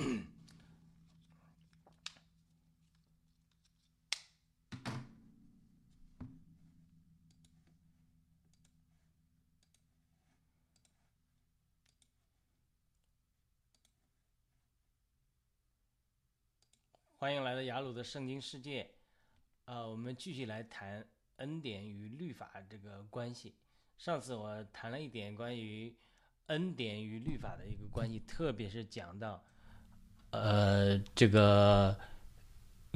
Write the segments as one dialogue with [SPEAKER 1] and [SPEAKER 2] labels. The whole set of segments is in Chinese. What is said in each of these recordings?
[SPEAKER 1] 欢迎来到雅鲁的圣经世界。呃，我们继续来谈恩典与律法这个关系。上次我谈了一点关于恩典与律法的一个关系，特别是讲到呃这个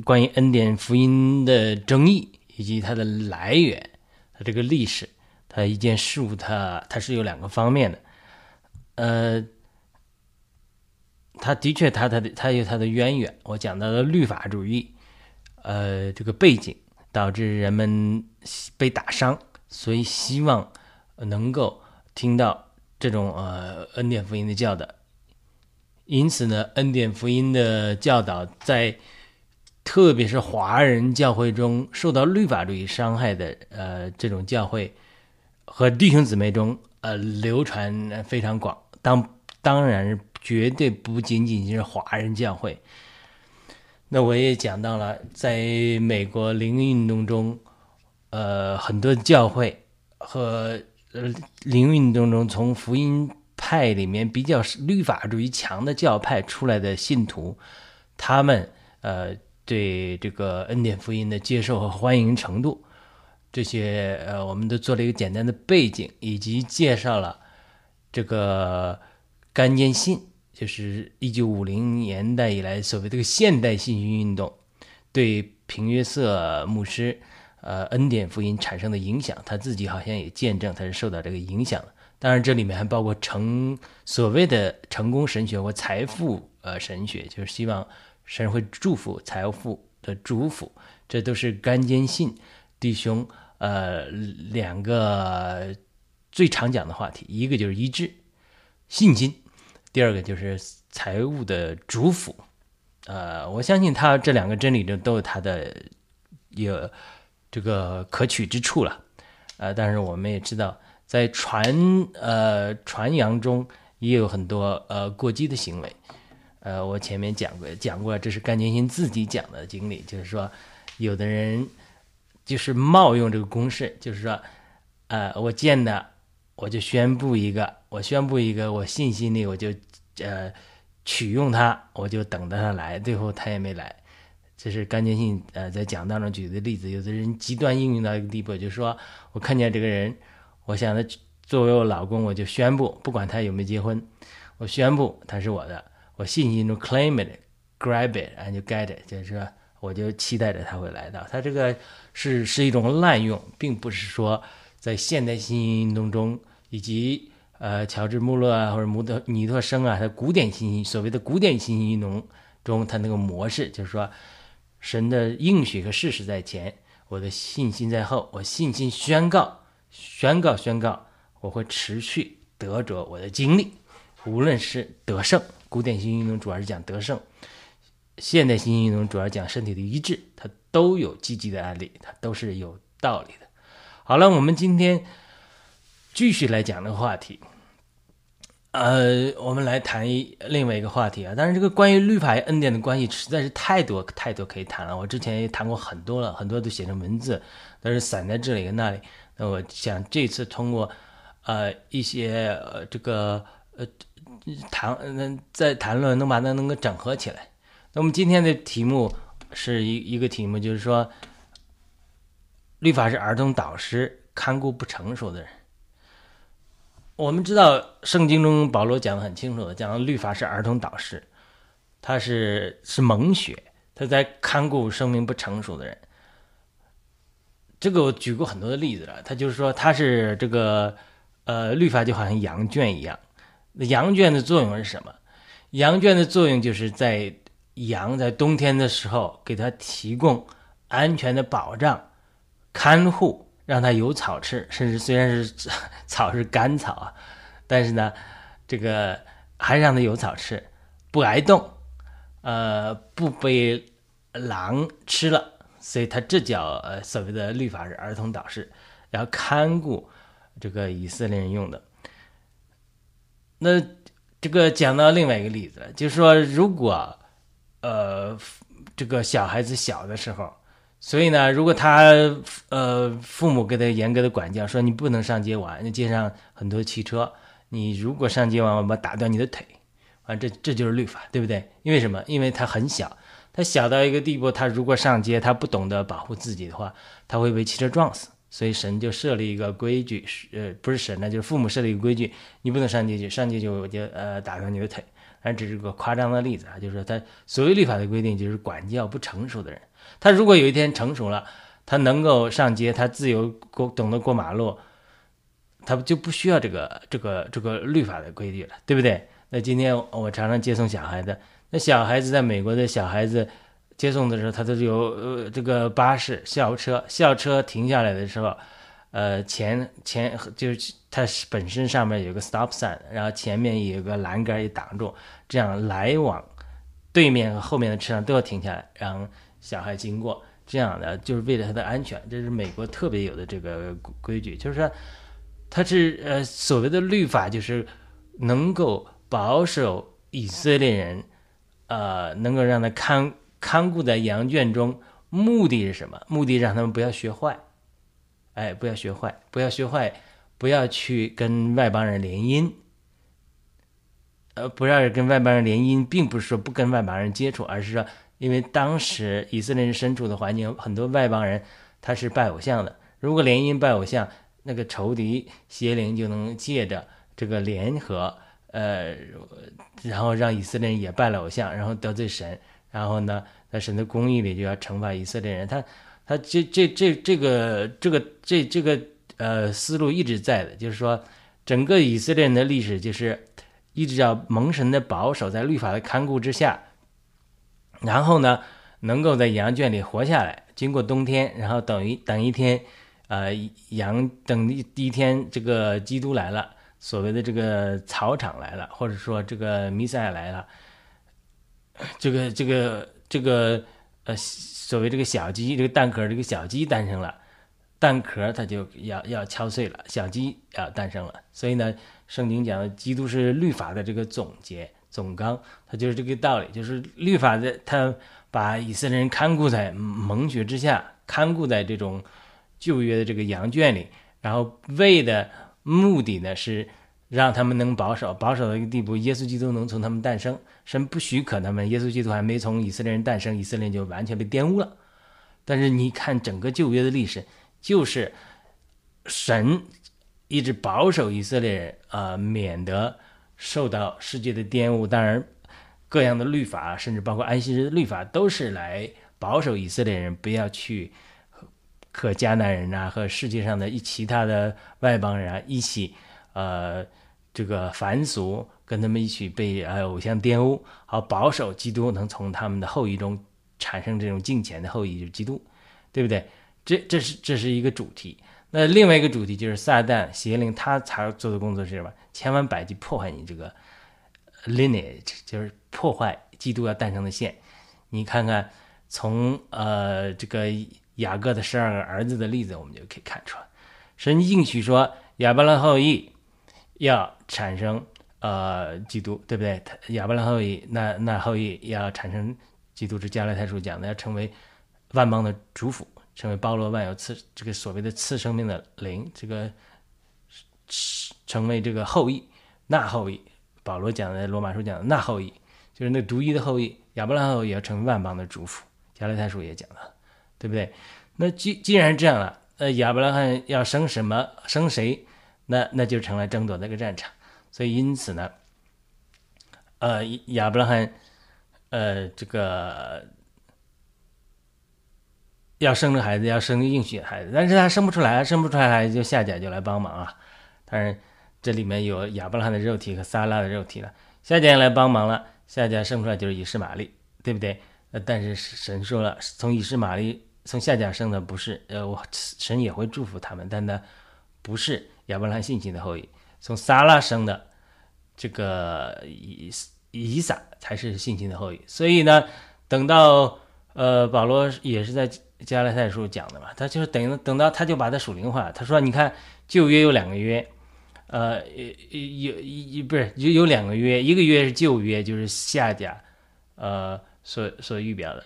[SPEAKER 1] 关于恩典福音的争议以及它的来源，它这个历史，它一件事物，它它是有两个方面的。呃。他的确，他他的他有他的渊源。我讲到的律法主义，呃，这个背景导致人们被打伤，所以希望能够听到这种呃恩典福音的教导。因此呢，恩典福音的教导在特别是华人教会中受到律法主义伤害的呃这种教会和弟兄姊妹中呃流传非常广。当当然。绝对不仅仅是华人教会。那我也讲到了，在美国灵运动中，呃，很多教会和呃灵运动中从福音派里面比较律法主义强的教派出来的信徒，他们呃对这个恩典福音的接受和欢迎程度，这些呃我们都做了一个简单的背景，以及介绍了这个干见信。就是一九五零年代以来所谓这个现代信息运动对平约瑟牧师呃恩典福音产生的影响，他自己好像也见证他是受到这个影响当然，这里面还包括成所谓的成功神学或财富呃神学，就是希望神会祝福财富的祝福，这都是甘坚信弟兄呃两个最常讲的话题，一个就是一致信心。第二个就是财务的主辅，呃，我相信他这两个真理中都有他的有这个可取之处了，呃，但是我们也知道，在传呃传扬中也有很多呃过激的行为，呃，我前面讲过讲过，这是甘建新自己讲的经历，就是说有的人就是冒用这个公式，就是说，呃，我见的。我就宣布一个，我宣布一个，我信息里我就，呃，取用他，我就等着他来，最后他也没来。这是甘建信呃在讲当中举的例子。有的人极端应用到一个地步，就是说我看见这个人，我想他作为我老公，我就宣布，不管他有没有结婚，我宣布他是我的，我信心中 claim it，grab it，and get it，就是说我就期待着他会来到。他这个是是一种滥用，并不是说。在现代新运动中，以及呃乔治穆勒啊或者穆特尼特生啊，他古典信息所谓的古典新运动中，他那个模式就是说，神的应许和事实在前，我的信心在后，我信心宣告，宣告，宣告，我会持续得着我的经历，无论是得胜，古典型运动主要是讲得胜，现代新运动主要讲身体的医治，它都有积极的案例，它都是有道理的。好了，我们今天继续来讲这个话题。呃，我们来谈一另外一个话题啊。但是这个关于律法与恩典的关系实在是太多太多可以谈了。我之前也谈过很多了，很多都写成文字，但是散在这里跟那里。那我想这次通过呃一些呃这个呃谈嗯在谈论能把它能够整合起来。那我们今天的题目是一一个题目，就是说。律法是儿童导师，看顾不成熟的人。我们知道圣经中保罗讲的很清楚的，讲律法是儿童导师，他是是蒙学，他在看顾生命不成熟的人。这个我举过很多的例子了，他就是说他是这个呃律法就好像羊圈一样，羊圈的作用是什么？羊圈的作用就是在羊在冬天的时候给它提供安全的保障。看护让它有草吃，甚至虽然是 草是干草啊，但是呢，这个还让它有草吃，不挨冻，呃，不被狼吃了，所以它这叫呃所谓的律法是儿童导师，然后看顾这个以色列人用的。那这个讲到另外一个例子，就是说，如果呃这个小孩子小的时候，所以呢，如果他呃父母给他严格的管教，说你不能上街玩，那街上很多汽车，你如果上街玩，我把打断你的腿，啊，这这就是律法，对不对？因为什么？因为他很小，他小到一个地步，他如果上街，他不懂得保护自己的话，他会被汽车撞死。所以神就设立一个规矩，呃，不是神呢，就是父母设立一个规矩，你不能上街去，上街就就呃打断你的腿。但只是个夸张的例子啊，就是说他所谓律法的规定，就是管教不成熟的人。他如果有一天成熟了，他能够上街，他自由过，懂得过马路，他就不需要这个这个这个律法的规矩了，对不对？那今天我常常接送小孩子，那小孩子在美国的小孩子。接送的时候，他都是有呃这个巴士校车，校车停下来的时候，呃前前就是它本身上面有个 stop sign，然后前面有个栏杆也挡住，这样来往对面和后面的车上都要停下来，让小孩经过，这样的就是为了他的安全，这是美国特别有的这个规矩，就是说它是呃所谓的律法，就是能够保守以色列人，呃能够让他看。看顾在羊圈中，目的是什么？目的让他们不要学坏，哎，不要学坏，不要学坏，不要去跟外邦人联姻。呃，不要跟外邦人联姻，并不是说不跟外邦人接触，而是说，因为当时以色列人身处的环境，很多外邦人他是拜偶像的。如果联姻拜偶像，那个仇敌邪灵就能借着这个联合，呃，然后让以色列人也拜了偶像，然后得罪神。然后呢，在神的公义里就要惩罚以色列人。他，他这这这这个这个这这个呃思路一直在的，就是说，整个以色列人的历史就是一直要蒙神的保守，在律法的看顾之下，然后呢，能够在羊圈里活下来，经过冬天，然后等一等一天，呃，羊等一第一天，这个基督来了，所谓的这个草场来了，或者说这个弥赛亚来了。这个这个这个呃，所谓这个小鸡，这个蛋壳，这个小鸡诞生了，蛋壳它就要要敲碎了，小鸡要诞生了。所以呢，圣经讲的基督是律法的这个总结总纲，它就是这个道理，就是律法的，它把以色列人看顾在蒙血之下，看顾在这种旧约的这个羊圈里，然后为的目的呢是。让他们能保守，保守到一个地步，耶稣基督能从他们诞生。神不许可他们，耶稣基督还没从以色列人诞生，以色列就完全被玷污了。但是你看整个旧约的历史，就是神一直保守以色列人啊，免得受到世界的玷污。当然，各样的律法，甚至包括安息日的律法，都是来保守以色列人不要去和迦南人啊，和世界上的一其他的外邦人啊一起，呃。这个凡俗跟他们一起被呃偶像玷污，好保守基督能从他们的后裔中产生这种敬虔的后裔，就是基督，对不对？这这是这是一个主题。那另外一个主题就是撒旦邪灵他才做的工作是什么？千方百计破坏你这个 lineage，就是破坏基督要诞生的线。你看看从呃这个雅各的十二个儿子的例子，我们就可以看出来，神应许说亚伯拉后裔。要产生呃基督，对不对？亚伯拉后裔，那那后裔要产生基督，是加拉太书讲的，要成为万邦的主辅，成为包罗万有次这个所谓的次生命的灵，这个成为这个后裔，那后裔，保罗讲的罗马书讲的那后裔，就是那独一的后裔，亚伯拉后裔要成为万邦的主辅，加拉太书也讲了，对不对？那既既然这样了，呃，亚伯拉罕要生什么？生谁？那那就成了争夺那个战场，所以因此呢，呃，亚伯拉罕，呃，这个要生个孩子，要生个应许的孩子，但是他生不出来，生不出来，孩子就夏甲就来帮忙啊。当然，这里面有亚伯拉罕的肉体和撒拉的肉体了，夏甲来帮忙了，夏甲生出来就是以实玛利，对不对？但是神说了，从以实玛利从夏甲生的不是，呃，我神也会祝福他们，但呢，不是。亚伯拉罕信心的后裔，从撒拉生的这个以以撒才是信心的后裔。所以呢，等到呃保罗也是在加拉太书讲的嘛，他就是等等到他就把它属灵化。他说：“你看旧约有两个约，呃，有一不是有有两个约，一个约是旧约，就是夏甲，呃，所所预表的，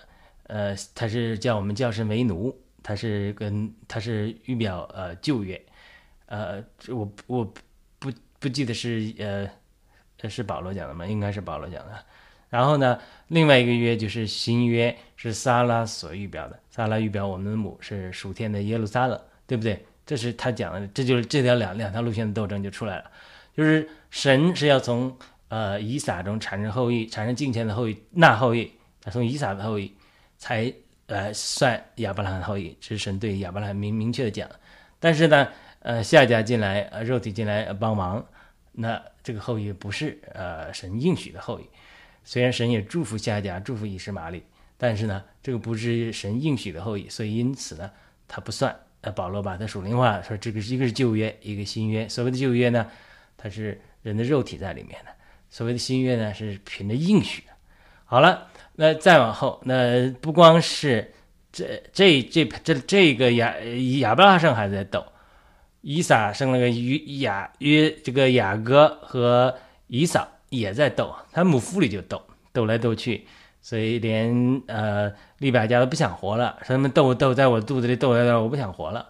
[SPEAKER 1] 呃，他是叫我们叫声为奴，他是跟他是预表呃旧约，呃，我我不不记得是呃是保罗讲的吗？应该是保罗讲的。然后呢，另外一个约就是新约，是撒拉所预表的，撒拉预表我们的母是属天的耶路撒冷，对不对？这是他讲的，这就是这条两两条路线的斗争就出来了，就是神是要从呃以撒中产生后裔，产生敬虔的后裔，那后裔，从以撒的后裔才呃算亚伯拉罕后裔，这是神对亚伯拉罕明明确的讲。但是呢，呃夏家进来，呃肉体进来帮忙，那这个后裔不是呃神应许的后裔，虽然神也祝福夏家，祝福以实玛利，但是呢，这个不是神应许的后裔，所以因此呢，他不算。呃，保罗把他属灵化，说这个是一个是旧约，一个新约。所谓的旧约呢，它是人的肉体在里面的；所谓的新约呢，是凭着应许。好了，那再往后，那不光是这这这这这个亚亚伯拉生还在斗，以撒生了个约雅约，这个雅各和以扫也在斗，他母腹里就斗，斗来斗去。所以连呃利百加都不想活了，说他们斗斗在我肚子里斗在那，我不想活了。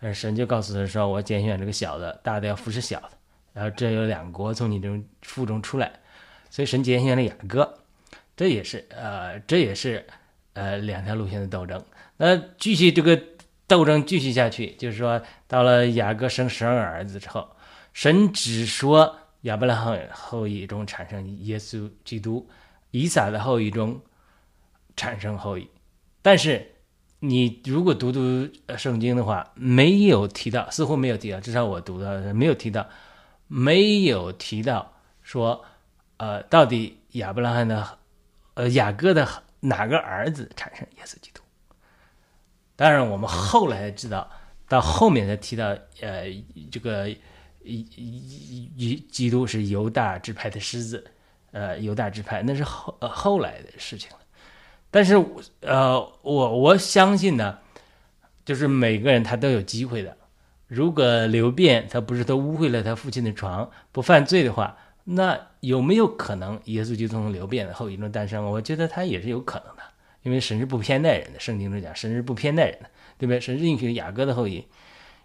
[SPEAKER 1] 但是神就告诉他说：“我拣选这个小的，大的要服侍小的。然后这有两国从你这种腹中出来，所以神拣选了雅各。这也是呃这也是呃两条路线的斗争。那继续这个斗争继续下去，就是说到了雅各生十二个儿子之后，神只说亚伯拉罕后裔中产生耶稣基督。”以撒的后裔中产生后裔，但是你如果读读圣经的话，没有提到，似乎没有提到，至少我读到没有提到，没有提到说，呃，到底亚伯拉罕的，呃，雅各的哪个儿子产生耶稣基督？当然，我们后来知道，到后面才提到，呃，这个一一一基督是犹大支派的狮子。呃，犹大支派那是后呃后来的事情了，但是呃，我我相信呢，就是每个人他都有机会的。如果刘辩他不是他污秽了他父亲的床，不犯罪的话，那有没有可能耶稣就从刘辩的后裔中诞生？我觉得他也是有可能的，因为神是不偏待人的，圣经中讲神是不偏待人的，对不对？神是允许雅各的后裔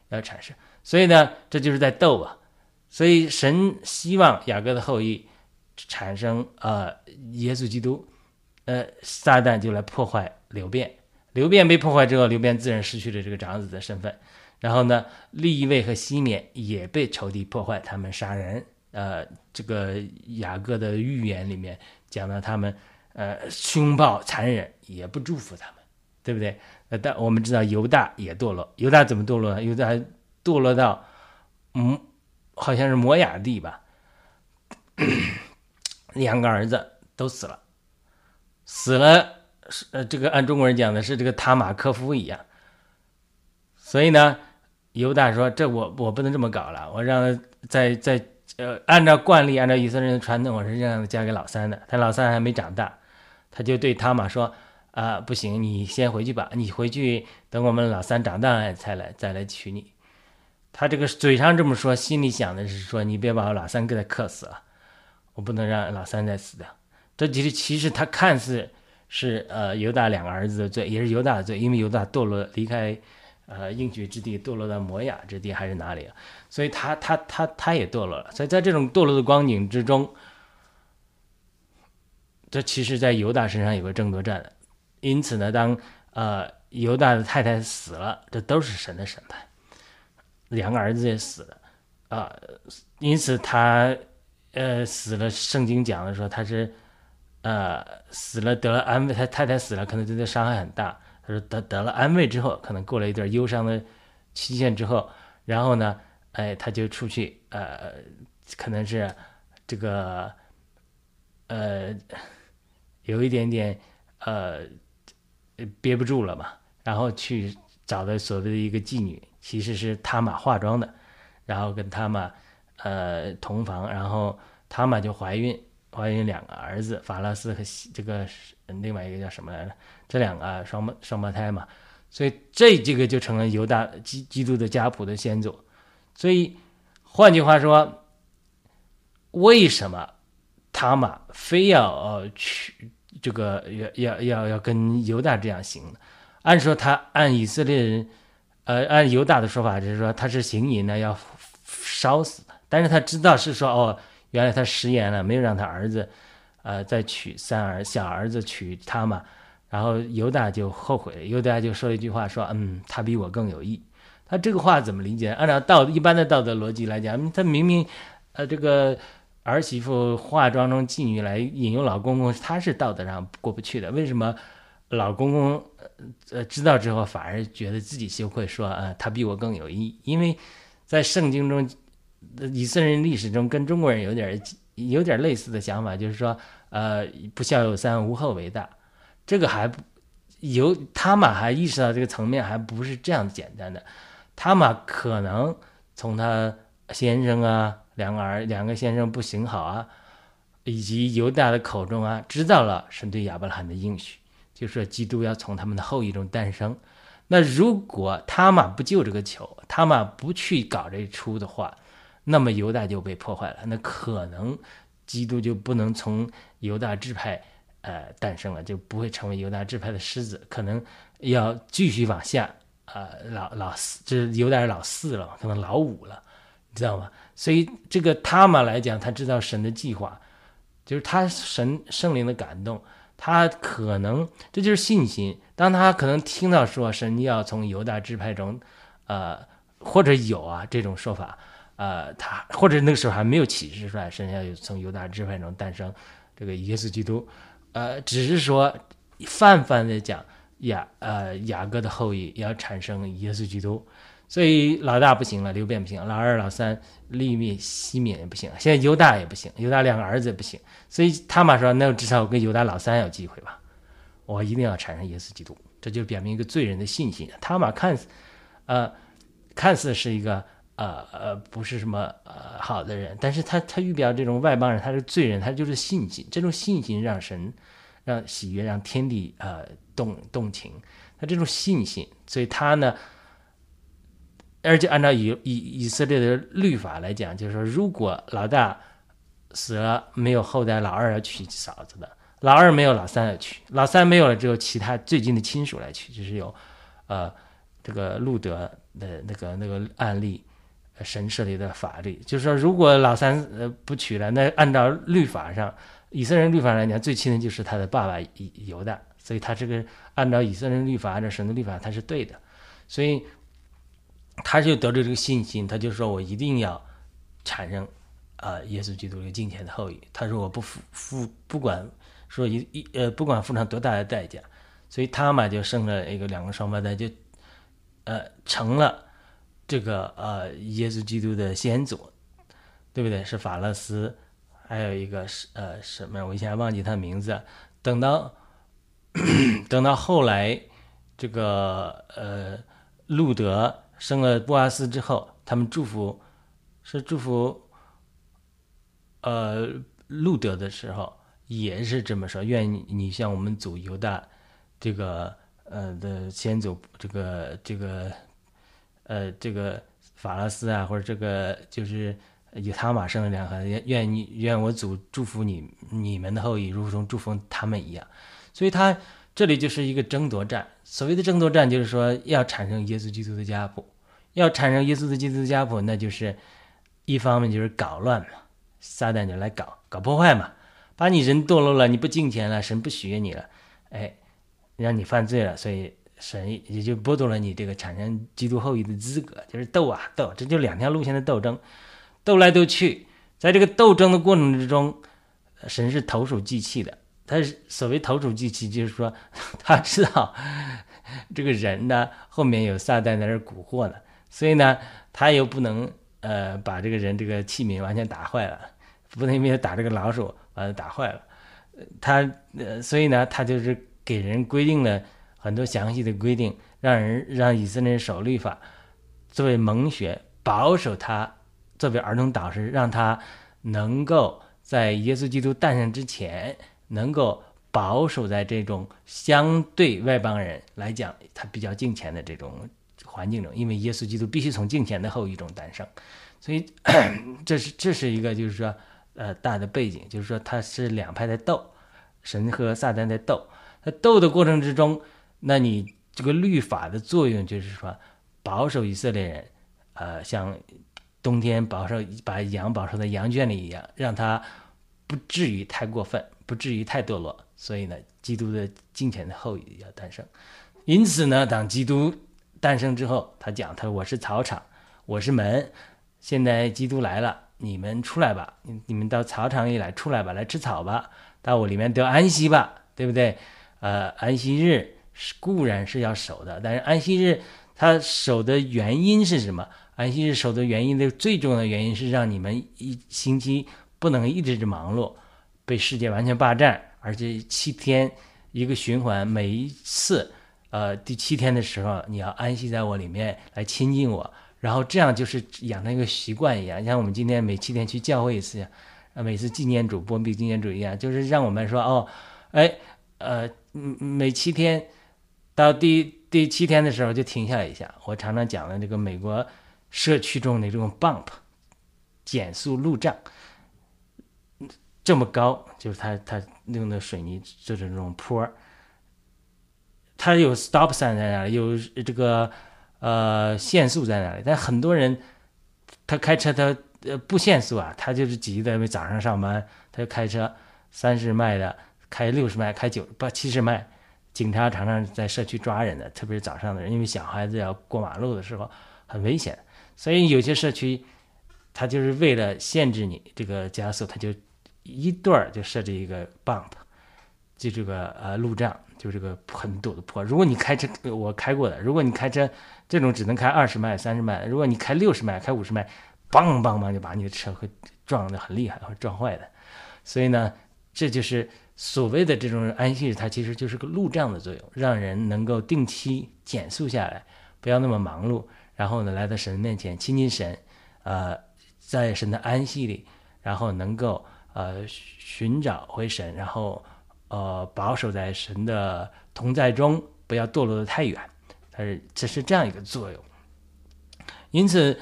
[SPEAKER 1] 要产生，所以呢，这就是在斗啊。所以神希望雅各的后裔。产生呃，耶稣基督，呃，撒旦就来破坏流变，流变被破坏之后，流变自然失去了这个长子的身份。然后呢，利位和西缅也被仇敌破坏，他们杀人。呃，这个雅各的预言里面讲到他们呃凶暴残忍，也不祝福他们，对不对？呃，但我们知道犹大也堕落，犹大怎么堕落呢？犹大堕落到嗯，好像是摩雅地吧。两个儿子都死了，死了是呃，这个按中国人讲的是这个塔马科夫一样。所以呢，犹大说：“这我我不能这么搞了，我让在在呃，按照惯例，按照以色列人的传统，我是让嫁给老三的。他老三还没长大，他就对塔马说：啊，不行，你先回去吧，你回去等我们老三长大才来再来娶你。他这个嘴上这么说，心里想的是说：你别把我老三给他克死了。”我不能让老三再死掉，这其实其实他看似是呃犹大两个儿子的罪，也是犹大的罪，因为犹大堕落离开呃应许之地，堕落到摩亚之地还是哪里？所以他他他他也堕落了。所以在这种堕落的光景之中，这其实在犹大身上有个争夺战。因此呢，当呃犹大的太太死了，这都是神的审判，两个儿子也死了啊，因此他。呃，死了。圣经讲的说他是，呃，死了得了安慰。他太太死了，可能对他伤害很大。他说得得了安慰之后，可能过了一段忧伤的期限之后，然后呢，哎，他就出去，呃，可能是这个，呃，有一点点，呃，憋不住了嘛，然后去找的所谓的一个妓女，其实是他玛化妆的，然后跟他玛。呃，同房，然后他玛就怀孕，怀孕两个儿子，法拉斯和这个另外一个叫什么来着？这两个双胞双胞胎嘛，所以这这个就成了犹大基基督的家谱的先祖。所以换句话说，为什么他玛非要呃去这个要要要要跟犹大这样行呢？按说他按以色列人，呃，按犹大的说法就是说他是行淫呢，要烧死的。但是他知道是说哦，原来他食言了，没有让他儿子，呃，再娶三儿小儿子娶他嘛。然后犹大就后悔了，犹大就说了一句话说，嗯，他比我更有义。他这个话怎么理解？按照道一般的道德逻辑来讲，他明明，呃，这个儿媳妇化妆成妓女来引诱老公公，他是道德上过不去的。为什么老公公呃知道之后反而觉得自己羞愧，说啊，他比我更有意义？因为在圣经中，以色列人历史中跟中国人有点有点类似的想法，就是说，呃，不孝有三，无后为大。这个还不有他们？还意识到这个层面还不是这样简单的。他嘛可能从他先生啊，两个儿两个先生不行好啊，以及犹大的口中啊，知道了神对亚伯拉罕的应许，就说基督要从他们的后裔中诞生。那如果他嘛不救这个球，他嘛不去搞这出的话，那么犹大就被破坏了。那可能基督就不能从犹大支派呃诞生了，就不会成为犹大支派的狮子，可能要继续往下。呃，老老四就是有点老四了，可能老五了，你知道吗？所以这个他嘛来讲，他知道神的计划，就是他神圣灵的感动，他可能这就是信心。当他可能听到说神要从犹大支派中，呃，或者有啊这种说法，呃，他或者那个时候还没有启示出来，神要从犹大支派中诞生这个耶稣基督，呃，只是说泛泛的讲。雅呃雅各的后裔要产生耶稣基督，所以老大不行了，刘辩不行，老二老三利密西缅也不行，现在犹大也不行，犹大两个儿子也不行，所以他妈说，那至少我跟犹大老三有机会吧，我一定要产生耶稣基督，这就表明一个罪人的信心。他妈看似呃看似是一个呃呃不是什么呃好的人，但是他他预表这种外邦人，他是罪人，他就是信心，这种信心让神让喜悦，让天地呃。动动情，他这种信心，所以他呢，而且按照以以以色列的律法来讲，就是说，如果老大死了没有后代，老二要娶嫂子的；老二没有，老三要娶；老三没有了，只有其他最近的亲属来娶。就是有，呃，这个路德的那个那个案例，神设立的法律，就是说，如果老三呃不娶了，那按照律法上，以色列律法来讲，最亲的就是他的爸爸犹大。所以他这个按照以色列律法，按照神的律法，他是对的，所以他就得着这个信心，他就说我一定要产生啊耶稣基督这个金钱的后裔。他说我不付付不管说一一呃不管付上多大的代价，所以他嘛就生了一个两个双胞胎，就呃成了这个呃耶稣基督的先祖，对不对？是法勒斯，还有一个是呃什么？我一下忘记他名字。等到。等到后来，这个呃，路德生了布阿斯之后，他们祝福是祝福呃路德的时候，也是这么说：愿你像我们祖犹大这个呃的先祖，这个这个呃这个法拉斯啊，或者这个就是以他马生了两孩子，愿你愿我祖祝福你你们的后裔，如同祝福他们一样。所以，他这里就是一个争夺战。所谓的争夺战，就是说要产生耶稣基督的家谱，要产生耶稣的基督的家谱，那就是一方面就是搞乱嘛，撒旦就来搞搞破坏嘛，把你人堕落了，你不敬虔了，神不许悦你了，哎，让你犯罪了，所以神也就剥夺了你这个产生基督后裔的资格，就是斗啊斗，这就两条路线的斗争，斗来斗去，在这个斗争的过程之中，神是投鼠忌器的。他所谓投鼠忌器，就是说 他知道 这个人呢后面有撒旦在那蛊惑呢，所以呢他又不能呃把这个人这个器皿完全打坏了，不能因为他打这个老鼠把它打坏了，他呃所以呢他就是给人规定了很多详细的规定，让人让以色列人守律法，作为蒙学保守他，作为儿童导师，让他能够在耶稣基督诞生之前。能够保守在这种相对外邦人来讲，他比较敬虔的这种环境中，因为耶稣基督必须从敬虔的后裔中诞生，所以 这是这是一个就是说呃大的背景，就是说他是两派在斗，神和撒旦在斗。在斗的过程之中，那你这个律法的作用就是说保守以色列人，呃，像冬天保守把羊保守在羊圈里一样，让它不至于太过分，不至于太堕落。所以呢，基督的金钱的后裔要诞生。因此呢，当基督诞生之后，他讲：“他说我是草场，我是门。现在基督来了，你们出来吧，你你们到草场里来，出来吧，来吃草吧，到我里面得安息吧，对不对？呃，安息日是固然是要守的，但是安息日他守的原因是什么？安息日守的原因的最重要的原因是让你们一星期不能一直忙碌，被世界完全霸占，而且七天一个循环，每一次。”呃，第七天的时候，你要安息在我里面来亲近我，然后这样就是养成一个习惯一样，像我们今天每七天去教会一次，呃，每次纪念主、波比纪念主一样，就是让我们说哦，哎，呃，每七天到第第七天的时候就停下来一下。我常常讲的这个美国社区中的这种 bump 减速路障，这么高，就是他他用的水泥做的这种坡。它有 stop sign 在那里，有这个呃限速在那里，但很多人他开车他呃不限速啊，他就是急的，因为早上上班，他就开车三十迈的，开六十迈，开九不七十迈，警察常常在社区抓人的，特别是早上的人，因为小孩子要过马路的时候很危险，所以有些社区它就是为了限制你这个加速，它就一段就设置一个 bump，就这个呃路障。就这个很陡的坡，如果你开车，我开过的，如果你开车这种只能开二十迈、三十迈，如果你开六十迈、开五十迈，梆梆梆就把你的车会撞得很厉害，会撞坏的。所以呢，这就是所谓的这种安息日，它其实就是个路障的作用，让人能够定期减速下来，不要那么忙碌，然后呢来到神面前亲近神，呃，在神的安息里，然后能够呃寻找回神，然后。呃，保守在神的同在中，不要堕落的太远，它是这是这样一个作用。因此，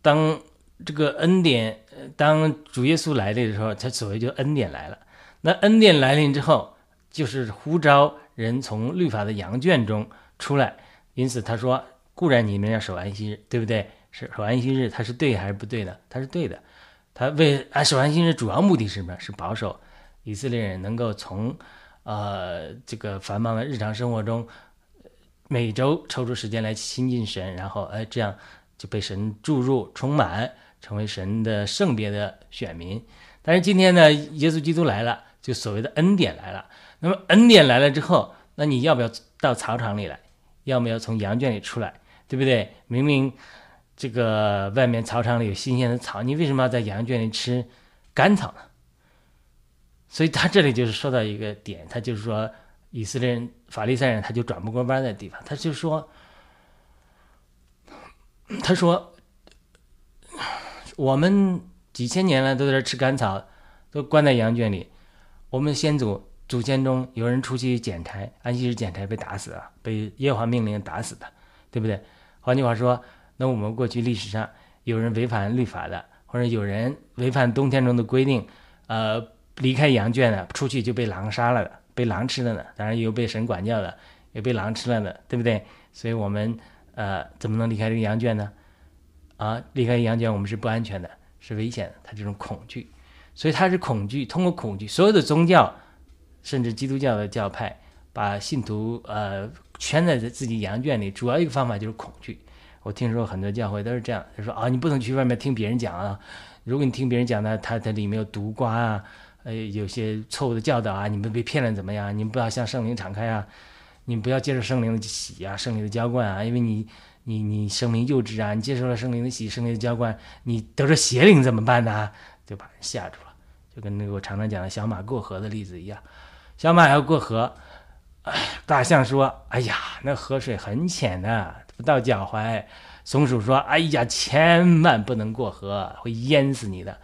[SPEAKER 1] 当这个恩典，当主耶稣来临的时候，他所谓就恩典来了。那恩典来临之后，就是呼召人从律法的羊圈中出来。因此他说：“固然你们要守安息日，对不对？是守安息日，他是对还是不对的？他是对的。他为啊守安息日主要目的是什么？是保守。”以色列人能够从，呃，这个繁忙的日常生活中，每周抽出时间来亲近神，然后，哎，这样就被神注入、充满，成为神的圣别的选民。但是今天呢，耶稣基督来了，就所谓的恩典来了。那么恩典来了之后，那你要不要到草场里来？要不要从羊圈里出来？对不对？明明这个外面草场里有新鲜的草，你为什么要在羊圈里吃干草呢？所以他这里就是说到一个点，他就是说以色列人、法利赛人他就转不过弯的地方，他就说，他说，我们几千年了都在这吃干草，都关在羊圈里。我们先祖祖先中有人出去捡柴，安息日捡柴被打死了，被耶和华命令打死的，对不对？换句话说，那我们过去历史上有人违反律法的，或者有人违反冬天中的规定，呃。离开羊圈呢，出去就被狼杀了的，被狼吃了呢。当然也有被神管教的，也被狼吃了的，对不对？所以我们呃，怎么能离开这个羊圈呢？啊，离开羊圈我们是不安全的，是危险的。他这种恐惧，所以他是恐惧，通过恐惧，所有的宗教，甚至基督教的教派，把信徒呃圈在自己羊圈里，主要一个方法就是恐惧。我听说很多教会都是这样，他说啊，你不能去外面听别人讲啊，如果你听别人讲呢，他他里面有毒瓜啊。呃，有些错误的教导啊，你们被骗了怎么样？你们不要向圣灵敞开啊，你们不要接受圣灵的洗啊，圣灵的浇灌啊，因为你你你生命幼稚啊，你接受了圣灵的洗，圣灵的浇灌，你得着邪灵怎么办呢？就把人吓住了，就跟那个我常常讲的小马过河的例子一样，小马要过河，大象说：“哎呀，那河水很浅的，不到脚踝。”松鼠说：“哎呀，千万不能过河，会淹死你的。”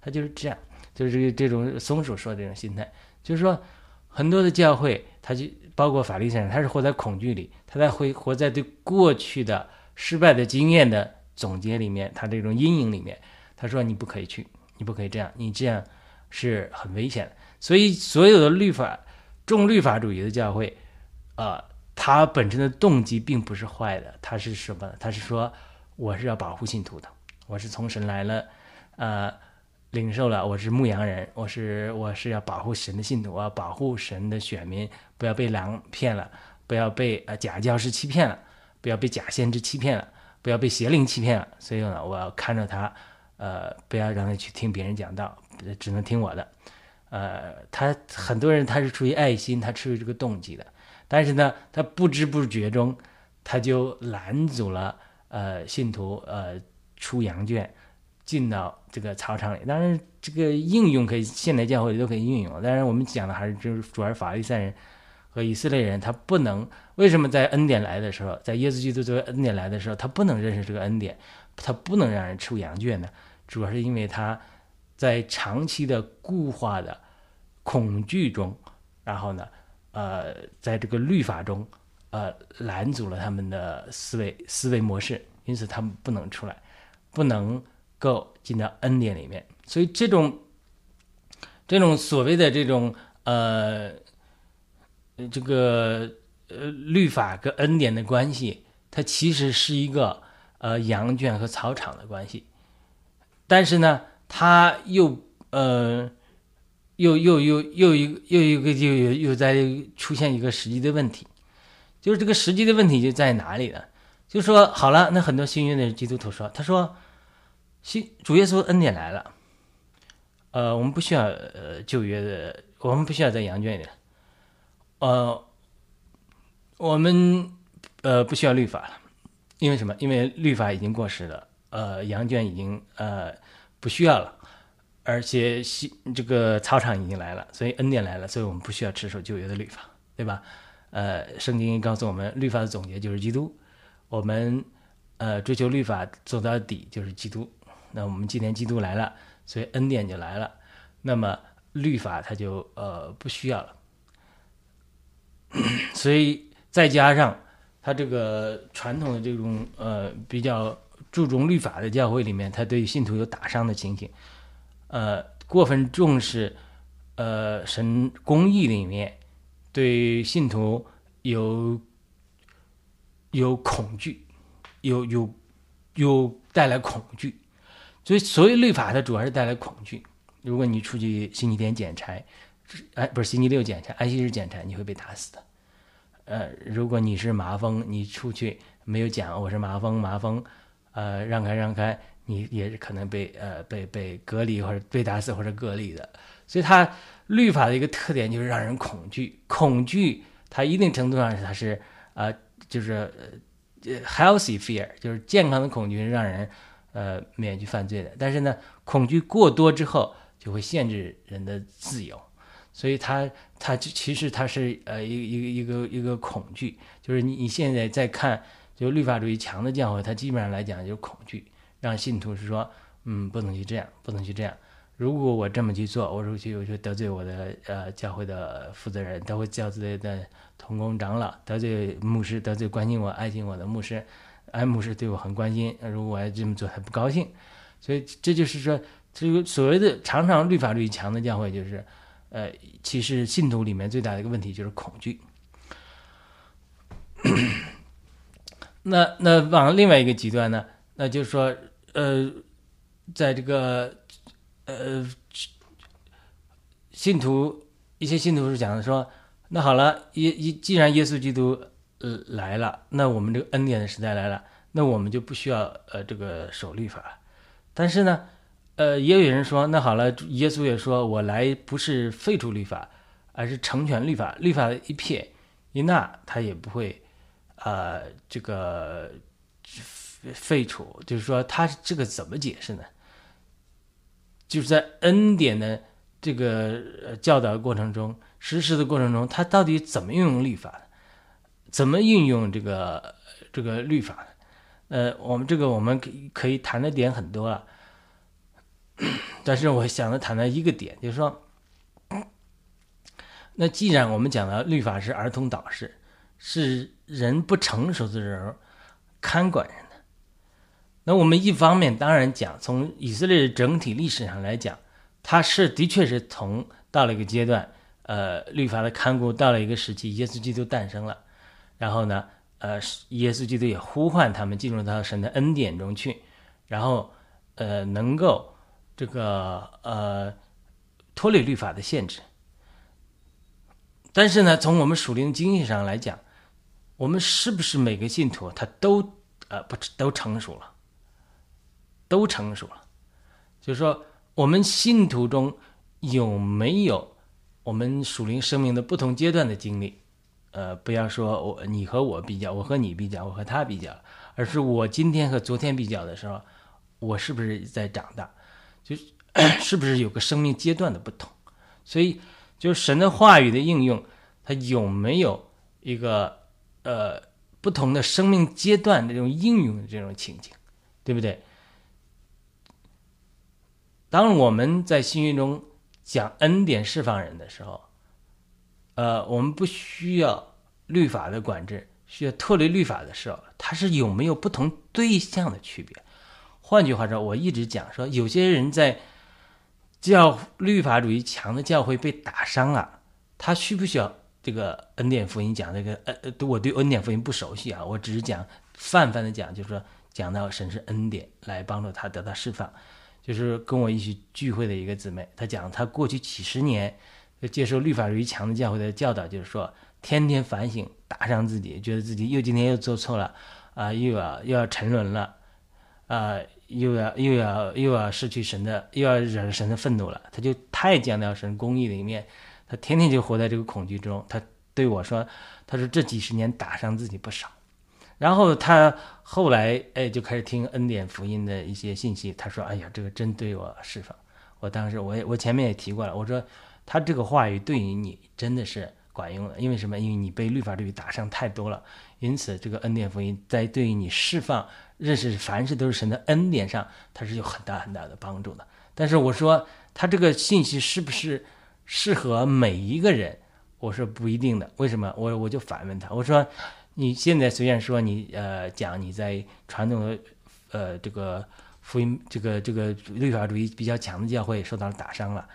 [SPEAKER 1] 他就是这样。就是这种松鼠说的这种心态，就是说很多的教会，他就包括法律上，他是活在恐惧里，他在会活在对过去的失败的经验的总结里面，他这种阴影里面，他说你不可以去，你不可以这样，你这样是很危险的。所以所有的律法重律法主义的教会，啊，它本身的动机并不是坏的，它是什么？它是说我是要保护信徒的，我是从神来了，呃，领受了，我是牧羊人，我是我是要保护神的信徒，我要保护神的选民，不要被狼骗了，不要被呃假教师欺骗了，不要被假先知欺骗了，不要被邪灵欺骗了。所以呢，我要看着他，呃，不要让他去听别人讲道，只能听我的。呃，他很多人他是出于爱心，他出于这个动机的，但是呢，他不知不觉中，他就拦阻了呃信徒呃出羊圈，进到这个操场里。当然，这个应用可以现代教会里都可以应用。当然，我们讲的还是就是主要是法利赛人和以色列人，他不能为什么在恩典来的时候，在耶稣基督作为恩典来的时候，他不能认识这个恩典，他不能让人出羊圈呢？主要是因为他。在长期的固化的恐惧中，然后呢，呃，在这个律法中，呃，拦阻了他们的思维思维模式，因此他们不能出来，不能够进到恩典里面。所以这种这种所谓的这种呃这个呃律法跟恩典的关系，它其实是一个呃羊圈和草场的关系，但是呢。它又呃，又又又又一又一个又又在出现一个实际的问题，就是这个实际的问题就在哪里呢？就说好了，那很多新约的基督徒说，他说，新主耶稣恩典来了，呃，我们不需要呃旧约的，我们不需要在羊圈里，呃，我们呃不需要律法了，因为什么？因为律法已经过时了，呃，羊圈已经呃。不需要了，而且西这个操场已经来了，所以恩典来了，所以我们不需要持守旧约的律法，对吧？呃，圣经告诉我们，律法的总结就是基督，我们呃追求律法走到底就是基督。那我们今天基督来了，所以恩典就来了，那么律法它就呃不需要了。所以再加上他这个传统的这种呃比较。注重律法的教会里面，他对信徒有打伤的情形，呃，过分重视，呃，神公义里面对信徒有有恐惧，有有有带来恐惧，所以所谓律法，它主要是带来恐惧。如果你出去星期天捡柴，哎，不是星期六捡柴，安息日捡柴，你会被打死的。呃，如果你是麻风，你出去没有讲我是麻风，麻风。呃，让开让开，你也是可能被呃被被隔离或者被打死或者隔离的。所以它律法的一个特点就是让人恐惧，恐惧它一定程度上它是呃就是呃 healthy fear，就是健康的恐惧是，让人呃免去犯罪的。但是呢，恐惧过多之后就会限制人的自由，所以它它其实它是呃一一个一个一个恐惧，就是你你现在在看。就律法主义强的教会，它基本上来讲就是恐惧，让信徒是说，嗯，不能去这样，不能去这样。如果我这么去做，我出去我就得罪我的呃教会的负责人，得罪教会的同工长老，得罪牧师，得罪关心我、爱心我的牧师，哎，牧师对我很关心，如果我要这么做，他不高兴。所以这就是说，这个所谓的常常律法律强的教会，就是，呃，其实信徒里面最大的一个问题就是恐惧。那那往另外一个极端呢？那就是说，呃，在这个呃信徒一些信徒是讲的说，那好了，耶耶，既然耶稣基督呃来了，那我们这个恩典的时代来了，那我们就不需要呃这个守律法。但是呢，呃，也有人说，那好了，耶稣也说我来不是废除律法，而是成全律法，律法一撇一捺，他也不会。呃，这个废除，就是说，他这个怎么解释呢？就是在恩典的这个教导过程中、实施的过程中，他到底怎么运用律法？怎么运用这个这个律法？呃，我们这个我们可以谈的点很多啊，但是我想着谈的一个点，就是说，那既然我们讲了律法是儿童导师。是人不成熟的时候看管人，那我们一方面当然讲，从以色列的整体历史上来讲，它是的确是从到了一个阶段，呃，律法的看顾到了一个时期，耶稣基督诞生了，然后呢，呃，耶稣基督也呼唤他们进入到神的恩典中去，然后，呃，能够这个呃脱离律法的限制。但是呢，从我们属灵经验上来讲，我们是不是每个信徒他都呃不都成熟了？都成熟了，就是说，我们信徒中有没有我们属灵生命的不同阶段的经历？呃，不要说我你和我比较，我和你比较，我和他比较，而是我今天和昨天比较的时候，我是不是在长大？就是 是不是有个生命阶段的不同？所以，就是神的话语的应用，它有没有一个呃不同的生命阶段这种应用的这种情景，对不对？当我们在新约中讲恩典释放人的时候，呃，我们不需要律法的管制，需要脱离律法的时候，它是有没有不同对象的区别？换句话说，我一直讲说，有些人在教律法主义强的教会被打伤了，他需不需要这个恩典福音讲这个？呃呃，我对恩典福音不熟悉啊，我只是讲泛泛的讲，就是说讲到神是恩典来帮助他得到释放。就是跟我一起聚会的一个姊妹，她讲她过去几十年接受律法主义强的教会的教导，就是说天天反省，打伤自己，觉得自己又今天又做错了，啊，又要又要沉沦了，啊，又要又要又要失去神的，又要惹神的愤怒了。他就太强调神公义的一面，他天天就活在这个恐惧中。他对我说，他说这几十年打伤自己不少。然后他后来哎就开始听恩典福音的一些信息，他说：“哎呀，这个真对我释放。”我当时我也我前面也提过了，我说他这个话语对于你真的是管用的，因为什么？因为你被律法律打伤太多了，因此这个恩典福音在对于你释放认识凡事都是神的恩典上，它是有很大很大的帮助的。但是我说他这个信息是不是适合每一个人？我说不一定的。为什么？我我就反问他，我说。你现在虽然说你呃讲你在传统的呃这个福音这个这个律法主义比较强的教会受到了打伤了，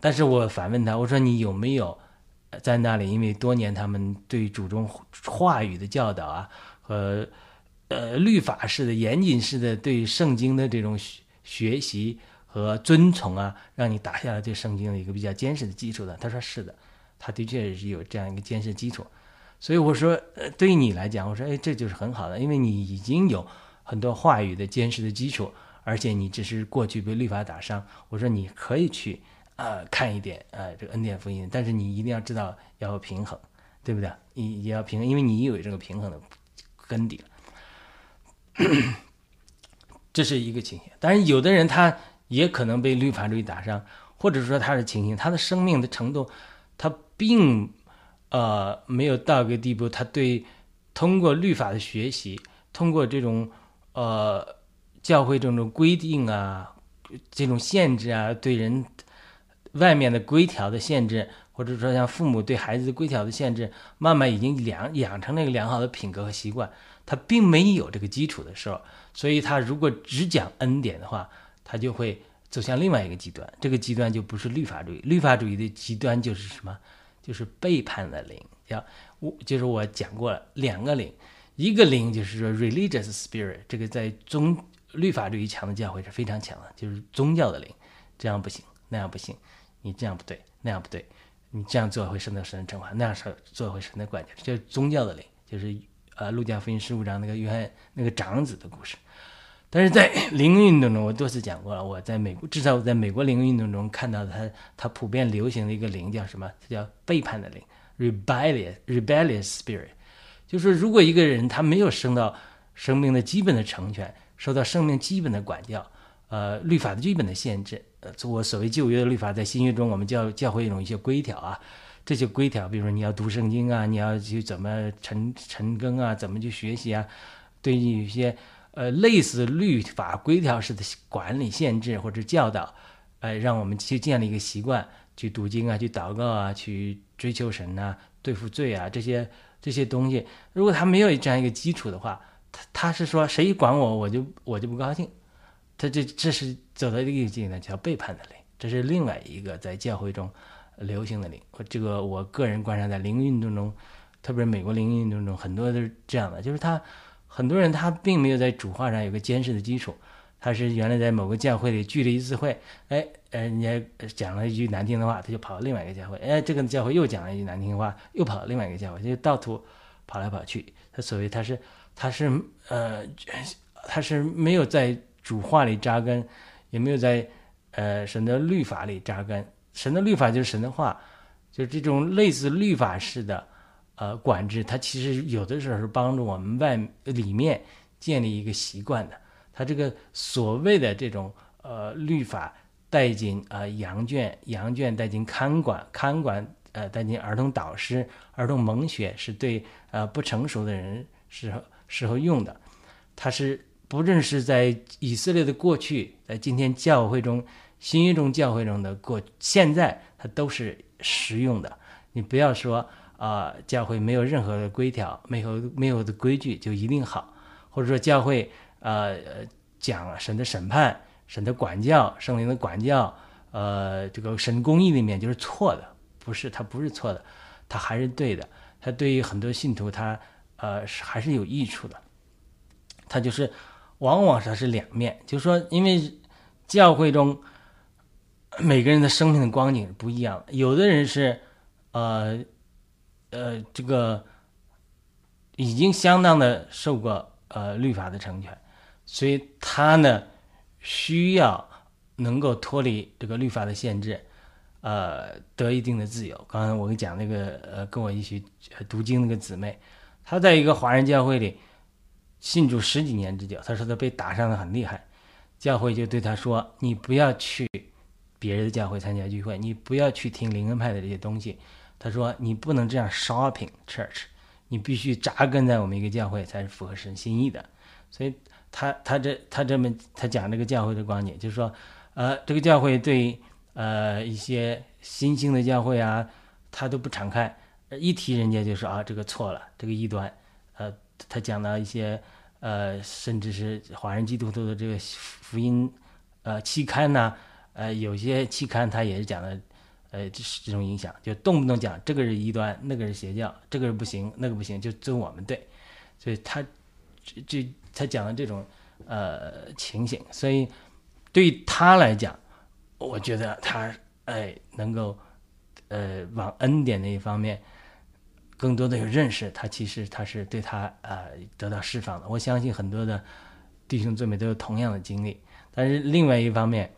[SPEAKER 1] 但是我反问他，我说你有没有在那里？因为多年他们对主中话语的教导啊和呃律法式的严谨式的对圣经的这种学习和遵从啊，让你打下了对圣经的一个比较坚实的基础的。他说是的，他的确是有这样一个坚实基础。所以我说，呃，对你来讲，我说，哎，这就是很好的，因为你已经有很多话语的坚实的基础，而且你只是过去被律法打伤。我说你可以去，呃，看一点，呃，这个恩典福音，但是你一定要知道要平衡，对不对？你也要平衡，因为你有这个平衡的根底了。这是一个情形。当然，有的人他也可能被律法主义打伤，或者说他的情形，他的生命的程度，他并。呃，没有到个地步，他对通过律法的学习，通过这种呃教会这种规定啊，这种限制啊，对人外面的规条的限制，或者说像父母对孩子的规条的限制，慢慢已经养养成了一个良好的品格和习惯。他并没有这个基础的时候，所以他如果只讲恩典的话，他就会走向另外一个极端。这个极端就不是律法主义，律法主义的极端就是什么？就是背叛的灵，要我就是我讲过两个灵，一个灵就是说 religious spirit，这个在宗律法主义强的教会是非常强的，就是宗教的灵，这样不行，那样不行，你这样不对，那样不对，你这样做会受到神的惩罚，那样做做会神的管教，就是宗教的灵，就是呃路加福音十五章那个约翰那个长子的故事。但是在灵运动中，我多次讲过了。我在美国，至少我在美国灵运动中看到，它它普遍流行的一个灵叫什么？它叫背叛的灵，rebellious rebellious spirit。就是如果一个人他没有升到生命的基本的成全，受到生命基本的管教，呃，律法的基本的限制，呃，我所谓旧约的律法，在新约中我们教教会一种一些规条啊，这些规条，比如说你要读圣经啊，你要去怎么晨晨更啊，怎么去学习啊，对于有些。呃，类似律法规条式的管理、限制或者教导，呃，让我们去建立一个习惯，去读经啊，去祷告啊，去追求神呐，对付罪啊，这些这些东西，如果他没有这样一个基础的话，他他是说谁管我，我就我就不高兴。他这这是走到这个境界叫背叛的灵，这是另外一个在教会中流行的灵。这个我个人观察，在灵运动中，特别是美国灵运动中，很多都是这样的，就是他很多人他并没有在主话上有个坚实的基础。他是原来在某个教会里聚了一次会，哎，呃，人家讲了一句难听的话，他就跑到另外一个教会，哎，这个教会又讲了一句难听的话，又跑到另外一个教会，就到处跑来跑去。他所谓他是他是呃他是没有在主话里扎根，也没有在呃神的律法里扎根。神的律法就是神的话，就这种类似律法式的呃管制，它其实有的时候是帮助我们外里面建立一个习惯的。它这个所谓的这种呃律法带进啊羊圈，羊圈带进看管，看管呃带进儿童导师，儿童蒙学是对呃不成熟的人时候时候用的。它是不论是在以色列的过去，在今天教会中新约中教会中的过现在，它都是实用的。你不要说啊教会没有任何的规条，没有没有的规矩就一定好，或者说教会。呃，讲神的审判、神的管教、圣灵的管教，呃，这个神公义里面就是错的，不是他不是错的，他还是对的。他对于很多信徒，他呃是还是有益处的。他就是往往他是两面，就是说，因为教会中每个人的生命的光景不一样，有的人是呃呃这个已经相当的受过呃律法的成全。所以他呢，需要能够脱离这个律法的限制，呃，得一定的自由。刚才我跟你讲那个，呃，跟我一起读经那个姊妹，她在一个华人教会里信主十几年之久。她说她被打伤的很厉害，教会就对她说：“你不要去别人的教会参加聚会，你不要去听灵恩派的这些东西。”他说：“你不能这样 shopping church，你必须扎根在我们一个教会才是符合神心意的。”所以。他他这他这么他讲这个教会的观点，就是说，呃，这个教会对呃一些新兴的教会啊，他都不敞开，一提人家就说啊这个错了，这个异端，呃，他讲到一些呃甚至是华人基督徒的这个福音呃期刊呐，呃有些期刊他也是讲的，呃这是这种影响，就动不动讲这个是异端，那个是邪教，这个是不行，那个不行，就就我们对，所以他这这。他讲的这种呃情形，所以对他来讲，我觉得他哎能够呃往恩典那一方面更多的有认识，他其实他是对他呃得到释放的。我相信很多的弟兄姊妹都有同样的经历，但是另外一方面，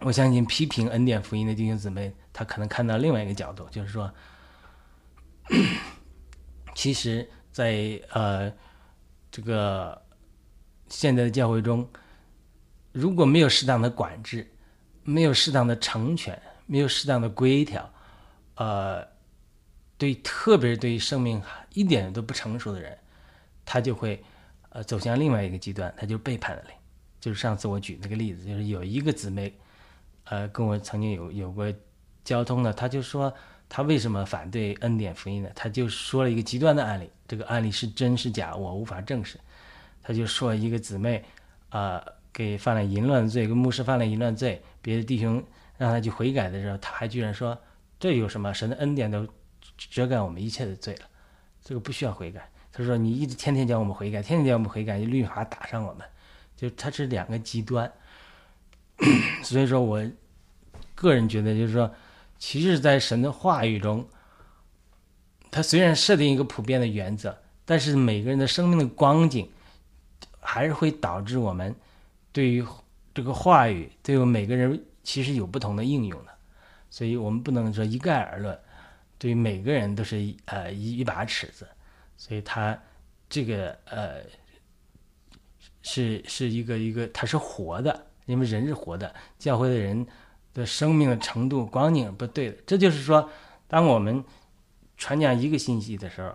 [SPEAKER 1] 我相信批评恩典福音的弟兄姊妹，他可能看到另外一个角度，就是说，其实，在呃。这个现在的教会中，如果没有适当的管制，没有适当的成全，没有适当的规条，呃，对，特别是对于生命一点都不成熟的人，他就会呃走向另外一个极端，他就背叛了你。就是上次我举那个例子，就是有一个姊妹，呃，跟我曾经有有过交通的，他就说。他为什么反对恩典福音呢？他就说了一个极端的案例，这个案例是真是假，我无法证实。他就说一个姊妹，啊，给犯了淫乱罪，跟牧师犯了淫乱罪，别的弟兄让他去悔改的时候，他还居然说这有什么？神的恩典都遮盖我们一切的罪了，这个不需要悔改。他说你一直天天叫我们悔改，天天叫我们悔改，律法打上我们，就他是两个极端。所以说我个人觉得就是说。其实，在神的话语中，他虽然设定一个普遍的原则，但是每个人的生命的光景，还是会导致我们对于这个话语，对于每个人其实有不同的应用的。所以我们不能说一概而论，对于每个人都是一呃一一把尺子。所以他这个呃是是一个一个，他是活的，因为人是活的，教会的人。的生命的程度光景不对的，这就是说，当我们传讲一个信息的时候，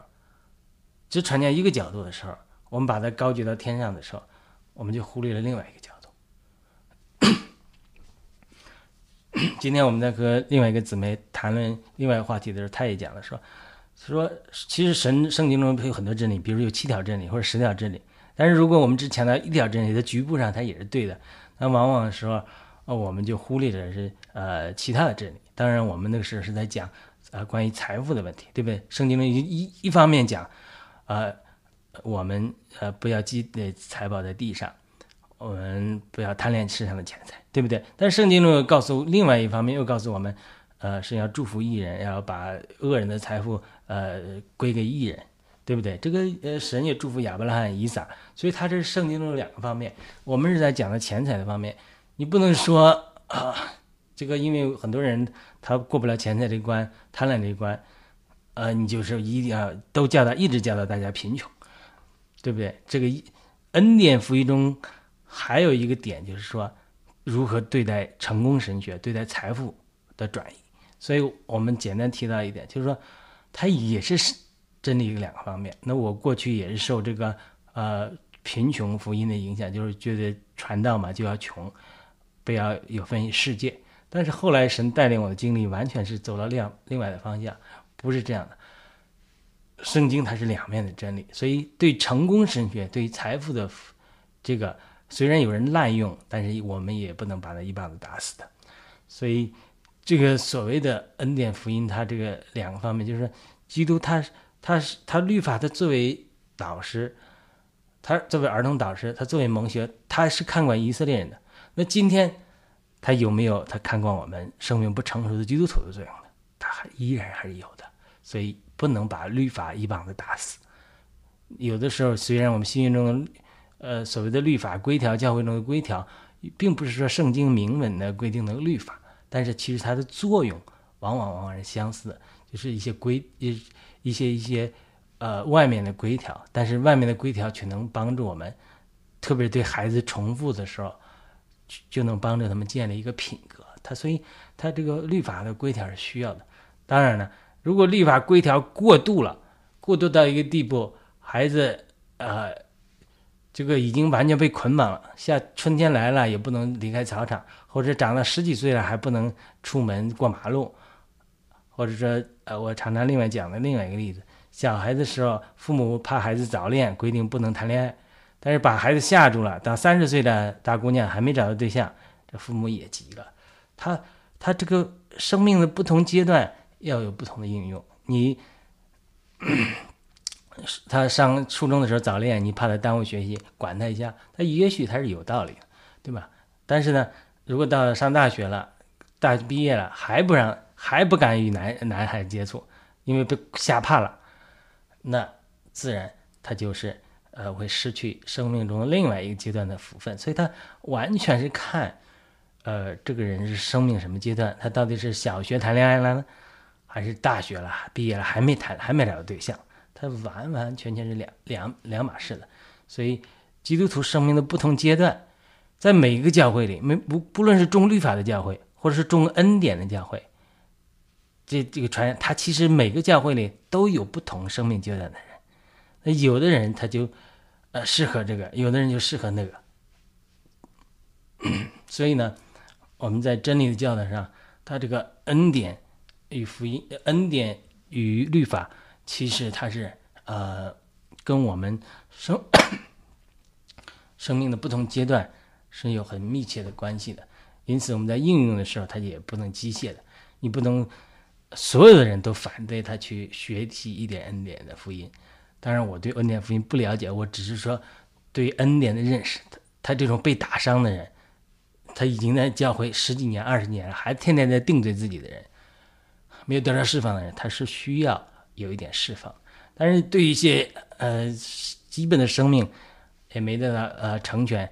[SPEAKER 1] 只传讲一个角度的时候，我们把它高举到天上的时候，我们就忽略了另外一个角度。今天我们在和另外一个姊妹谈论另外一个话题的时候，她也讲了说，说其实神圣经中有很多真理，比如有七条真理或者十条真理。但是如果我们只强调一条真理，在局部上它也是对的，那往往的时候，呃，我们就忽略了是呃其他的真理。当然，我们那个时候是在讲呃关于财富的问题，对不对？圣经中一一一方面讲，呃，我们呃不要积累财宝在地上，我们不要贪恋世上的钱财，对不对？但圣经中又告诉另外一方面，又告诉我们，呃，是要祝福艺人，要把恶人的财富呃归给艺人。对不对？这个呃，神也祝福亚伯拉罕、以撒，所以他这是圣经中的两个方面。我们是在讲的钱财的方面，你不能说啊，这个因为很多人他过不了钱财这一关、贪婪这一关，呃，你就是一定要都教导，一直教导大家贫穷，对不对？这个恩典福音中还有一个点就是说，如何对待成功神学、对待财富的转移。所以我们简单提到一点，就是说，他也是。真理两个方面，那我过去也是受这个呃贫穷福音的影响，就是觉得传道嘛就要穷，不要有分析世界。但是后来神带领我的经历，完全是走了另另外的方向，不是这样的。圣经它是两面的真理，所以对成功神学、对财富的这个，虽然有人滥用，但是我们也不能把它一棒子打死的。所以这个所谓的恩典福音，它这个两个方面，就是基督他。他是他律法，他作为导师，他作为儿童导师，他作为蒙学，他是看管以色列人的。那今天他有没有他看管我们生命不成熟的基督徒的作用呢？他还依然还是有的。所以不能把律法一棒子打死。有的时候，虽然我们心中的呃所谓的律法规条，教会中的规条，并不是说圣经明文的规定的律法，但是其实它的作用往往往往是相似的，就是一些规一。一些一些，呃，外面的规条，但是外面的规条却能帮助我们，特别是对孩子重复的时候，就能帮助他们建立一个品格。他所以，他这个律法的规条是需要的。当然了，如果律法规条过度了，过度到一个地步，孩子呃，这个已经完全被捆绑了。像春天来了也不能离开草场，或者长到十几岁了还不能出门过马路。或者说，呃，我常常另外讲的另外一个例子，小孩子时候，父母怕孩子早恋，规定不能谈恋爱，但是把孩子吓住了。到三十岁的大姑娘还没找到对象，这父母也急了。他他这个生命的不同阶段要有不同的应用。你 他上初中的时候早恋，你怕他耽误学习，管他一下，他也许他是有道理，对吧？但是呢，如果到了上大学了，大学毕业了还不让。还不敢与男男孩接触，因为被吓怕了，那自然他就是呃会失去生命中另外一个阶段的福分。所以他完全是看，呃这个人是生命什么阶段，他到底是小学谈恋爱了呢，还是大学了毕业了还没谈还没找到对象，他完完全全是两两两码事的。所以基督徒生命的不同阶段，在每一个教会里，没不不论是重律法的教会，或者是重恩典的教会。这这个传，他其实每个教会里都有不同生命阶段的人，那有的人他就，呃，适合这个，有的人就适合那个。所以呢，我们在真理的教导上，他这个恩典与福音，恩典与律法，其实它是呃，跟我们生生命的不同阶段是有很密切的关系的。因此，我们在应用的时候，它也不能机械的，你不能。所有的人都反对他去学习一点恩典的福音。当然，我对恩典福音不了解，我只是说对恩典的认识。他他这种被打伤的人，他已经在教会十几年、二十年了，还天天在定罪自己的人，没有得到释放的人，他是需要有一点释放。但是对一些呃基本的生命也没得到呃成全，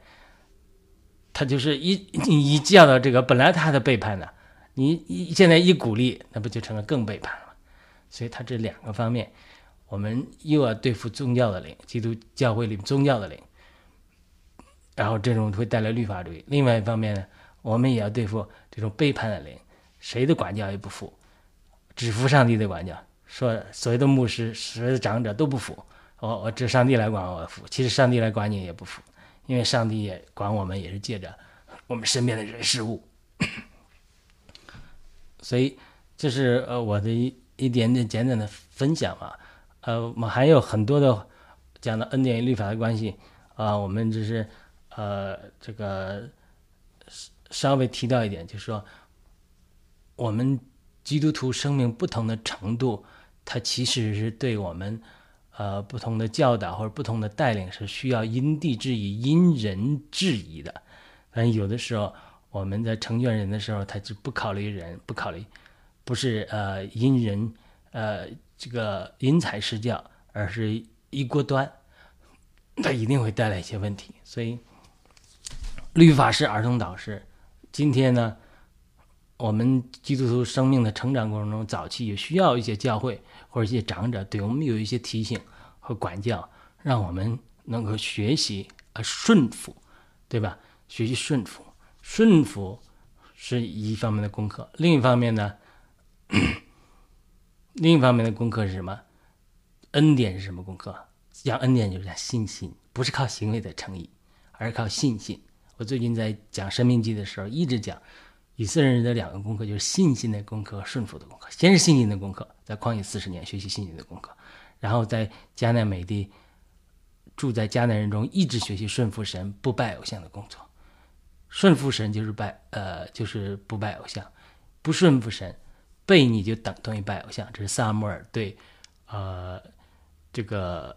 [SPEAKER 1] 他就是一一教到这个，本来他的背叛呢。你一现在一鼓励，那不就成了更背叛了吗？所以他这两个方面，我们又要对付宗教的灵，基督教会里宗教的灵，然后这种会带来律法主义。另外一方面呢，我们也要对付这种背叛的灵，谁的管教也不服，只服上帝的管教。说所有的牧师、所有的长者都不服，我我只上帝来管我服，其实上帝来管你也不服，因为上帝也管我们，也是借着我们身边的人事物。所以，这是呃我的一一点点简单的分享嘛。呃，我们还有很多的讲的恩典与律法的关系啊，我们只是呃这个稍微提到一点，就是说我们基督徒生命不同的程度，它其实是对我们呃不同的教导或者不同的带领是需要因地制宜、因人制宜的。但有的时候。我们在成全人的时候，他就不考虑人，不考虑，不是呃因人呃这个因材施教，而是一锅端，他一定会带来一些问题。所以，律法师、儿童导师，今天呢，我们基督徒生命的成长过程中，早期也需要一些教会或者一些长者对我们有一些提醒和管教，让我们能够学习啊顺服，对吧？学习顺服。顺服是一方面的功课，另一方面呢，另一方面的功课是什么？恩典是什么功课？讲恩典就是讲信心，不是靠行为的诚意，而是靠信心。我最近在讲生命记的时候，一直讲以色列人的两个功课，就是信心的功课和顺服的功课。先是信心的功课，在旷野四十年学习信心的功课，然后在迦南美地住在迦南人中，一直学习顺服神、不拜偶像的工作。顺服神就是拜，呃，就是不拜偶像；不顺服神，背你就等同于拜偶像。这是萨摩尔对，呃，这个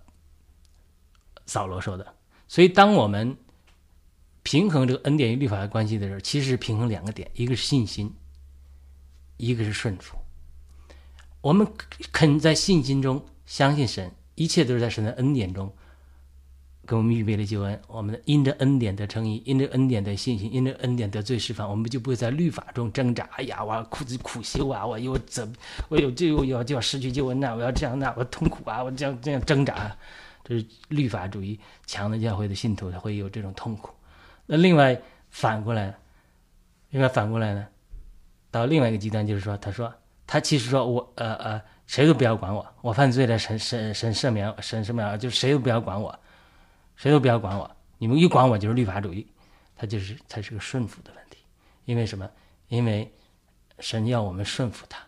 [SPEAKER 1] 扫罗说的。所以，当我们平衡这个恩典与律法的关系的时候，其实是平衡两个点：一个是信心，一个是顺服。我们肯在信心中相信神，一切都是在神的恩典中。给我们预备了救恩，我们的因着恩典得称义，因着恩典的信心，因着恩典得罪释放，我们就不会在律法中挣扎。哎呀，我要苦苦修啊，我又怎，我有就要就要失去救恩呐，我要这样那，我痛苦啊，我这样这样挣扎。这是律法主义强的教会的信徒，他会有这种痛苦。那另外反过来，另外反过来呢，到另外一个极端，就是说，他说他其实说我呃呃，谁都不要管我，我犯罪了，神神神赦免，神什么就谁都不要管我。谁都不要管我，你们一管我就是律法主义，他就是它是个顺服的问题。因为什么？因为神要我们顺服他，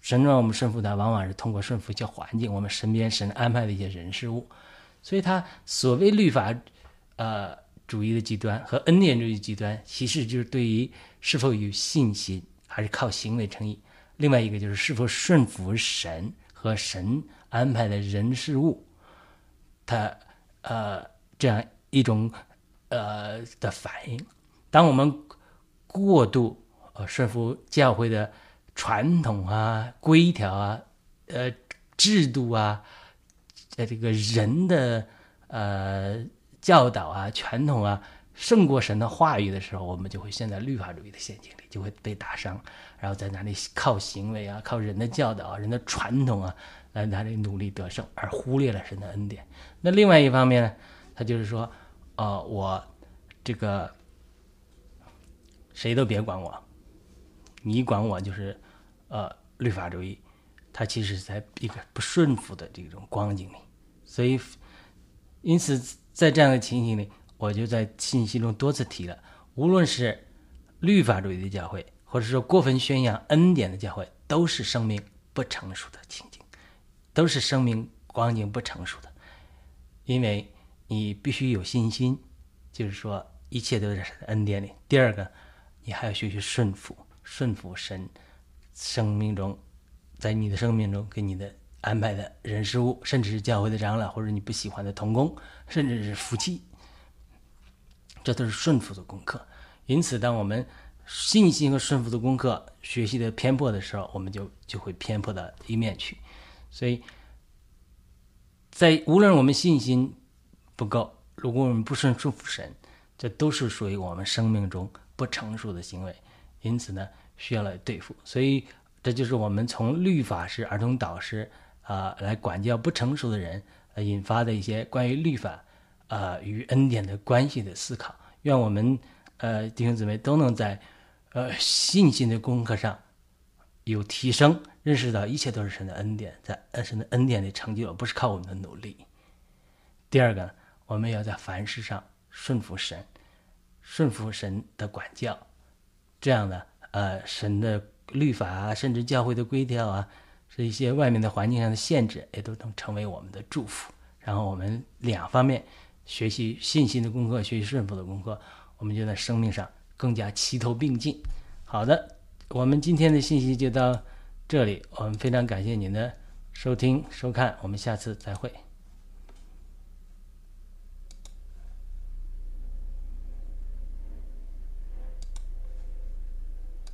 [SPEAKER 1] 神让我们顺服他，往往是通过顺服一些环境，我们身边神安排的一些人事物。所以，他所谓律法呃主义的极端和恩典主义极端，其实就是对于是否有信心，还是靠行为称义；另外一个就是是否顺服神和神安排的人事物，他呃。这样一种呃的反应，当我们过度呃顺服教会的传统啊、规条啊、呃制度啊、呃这个人的呃教导啊、传统啊胜过神的话语的时候，我们就会陷在律法主义的陷阱里，就会被打伤，然后在那里靠行为啊、靠人的教导、人的传统啊来那里努力得胜，而忽略了神的恩典。那另外一方面呢？他就是说，呃，我这个谁都别管我，你管我就是呃律法主义。他其实在一个不顺服的这种光景里，所以因此在这样的情形里，我就在信息中多次提了，无论是律法主义的教会，或者说过分宣扬恩典的教会，都是生命不成熟的情景，都是生命光景不成熟的，因为。你必须有信心，就是说一切都在神的恩典里。第二个，你还要学习顺服，顺服神生命中，在你的生命中给你的安排的人事物，甚至是教会的长老或者你不喜欢的同工，甚至是夫妻，这都是顺服的功课。因此，当我们信心和顺服的功课学习的偏颇的时候，我们就就会偏颇到一面去。所以在无论我们信心。不够。如果我们不顺服神，这都是属于我们生命中不成熟的行为，因此呢，需要来对付。所以，这就是我们从律法师、儿童导师啊来管教不成熟的人，呃，引发的一些关于律法啊与恩典的关系的思考。愿我们呃弟兄姊妹都能在呃信心的功课上有提升，认识到一切都是神的恩典，在神的恩典里成就，不是靠我们的努力。第二个呢。我们要在凡事上顺服神，顺服神的管教，这样呢呃，神的律法啊，甚至教会的规条啊，是一些外面的环境上的限制，也都能成为我们的祝福。然后我们两方面学习信心的功课，学习顺服的功课，我们就在生命上更加齐头并进。好的，我们今天的信息就到这里，我们非常感谢您的收听收看，我们下次再会。